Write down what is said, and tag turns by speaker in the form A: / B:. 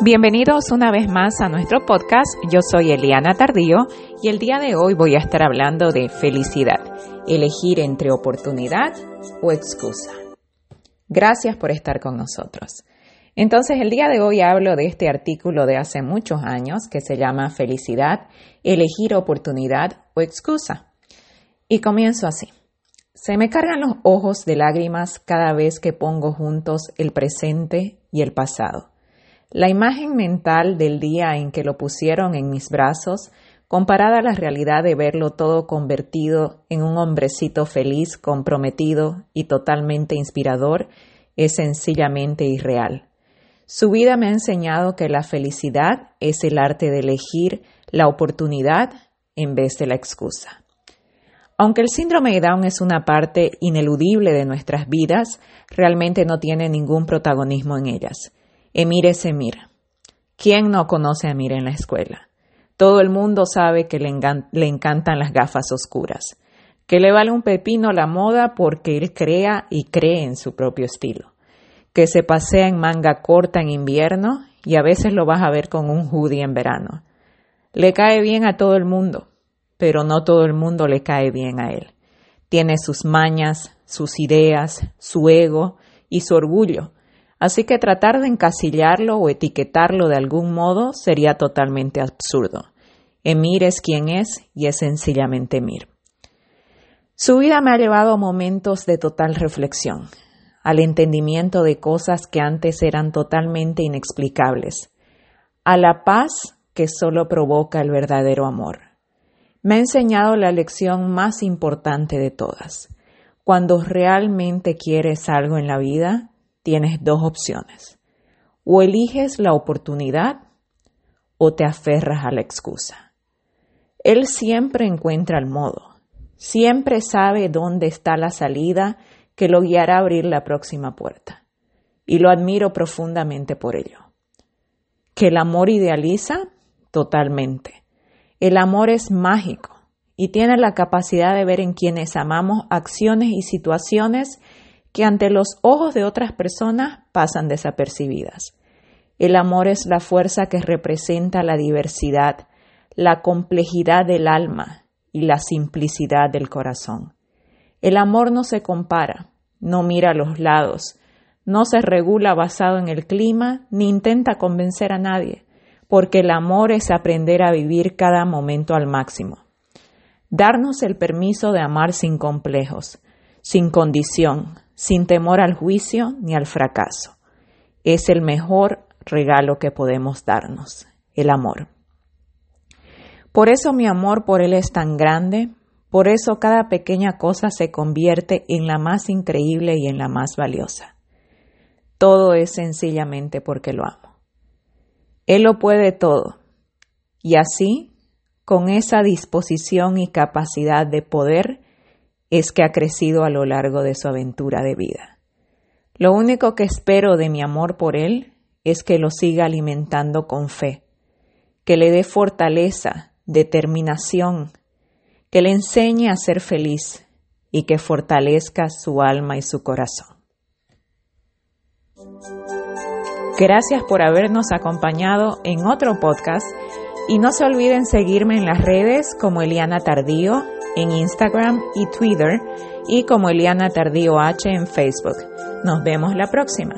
A: Bienvenidos una vez más a nuestro podcast. Yo soy Eliana Tardío y el día de hoy voy a estar hablando de felicidad, elegir entre oportunidad o excusa. Gracias por estar con nosotros. Entonces, el día de hoy hablo de este artículo de hace muchos años que se llama Felicidad, elegir oportunidad o excusa. Y comienzo así. Se me cargan los ojos de lágrimas cada vez que pongo juntos el presente y el pasado. La imagen mental del día en que lo pusieron en mis brazos, comparada a la realidad de verlo todo convertido en un hombrecito feliz, comprometido y totalmente inspirador, es sencillamente irreal. Su vida me ha enseñado que la felicidad es el arte de elegir la oportunidad en vez de la excusa. Aunque el síndrome de Down es una parte ineludible de nuestras vidas, realmente no tiene ningún protagonismo en ellas. Emir es Emir. ¿Quién no conoce a Emir en la escuela? Todo el mundo sabe que le, encantan las gafas oscuras, que le vale un pepino la moda porque él crea y cree en su propio estilo, que se pasea en manga corta en invierno y a veces lo vas a ver con un hoodie en verano. Le cae bien a todo el mundo, pero no todo el mundo le cae bien a él. Tiene sus mañas, sus ideas, su ego y su orgullo, Así que tratar de encasillarlo o etiquetarlo de algún modo sería totalmente absurdo. Emir es quien es y es sencillamente Emir. Su vida me ha llevado a momentos de total reflexión, al entendimiento de cosas que antes eran totalmente inexplicables, a la paz que solo provoca el verdadero amor. Me ha enseñado la lección más importante de todas. Cuando realmente quieres algo en la vida, tienes dos opciones. O eliges la oportunidad o te aferras a la excusa. Él siempre encuentra el modo, siempre sabe dónde está la salida que lo guiará a abrir la próxima puerta. Y lo admiro profundamente por ello. Que el amor idealiza totalmente. El amor es mágico y tiene la capacidad de ver en quienes amamos acciones y situaciones que ante los ojos de otras personas pasan desapercibidas. El amor es la fuerza que representa la diversidad, la complejidad del alma y la simplicidad del corazón. El amor no se compara, no mira a los lados, no se regula basado en el clima ni intenta convencer a nadie, porque el amor es aprender a vivir cada momento al máximo. Darnos el permiso de amar sin complejos, sin condición, sin temor al juicio ni al fracaso. Es el mejor regalo que podemos darnos, el amor. Por eso mi amor por Él es tan grande, por eso cada pequeña cosa se convierte en la más increíble y en la más valiosa. Todo es sencillamente porque lo amo. Él lo puede todo. Y así, con esa disposición y capacidad de poder, es que ha crecido a lo largo de su aventura de vida. Lo único que espero de mi amor por Él es que lo siga alimentando con fe, que le dé fortaleza, determinación, que le enseñe a ser feliz y que fortalezca su alma y su corazón. Gracias por habernos acompañado en otro podcast y no se olviden seguirme en las redes como Eliana Tardío en Instagram y Twitter y como Eliana Tardío H en Facebook. Nos vemos la próxima.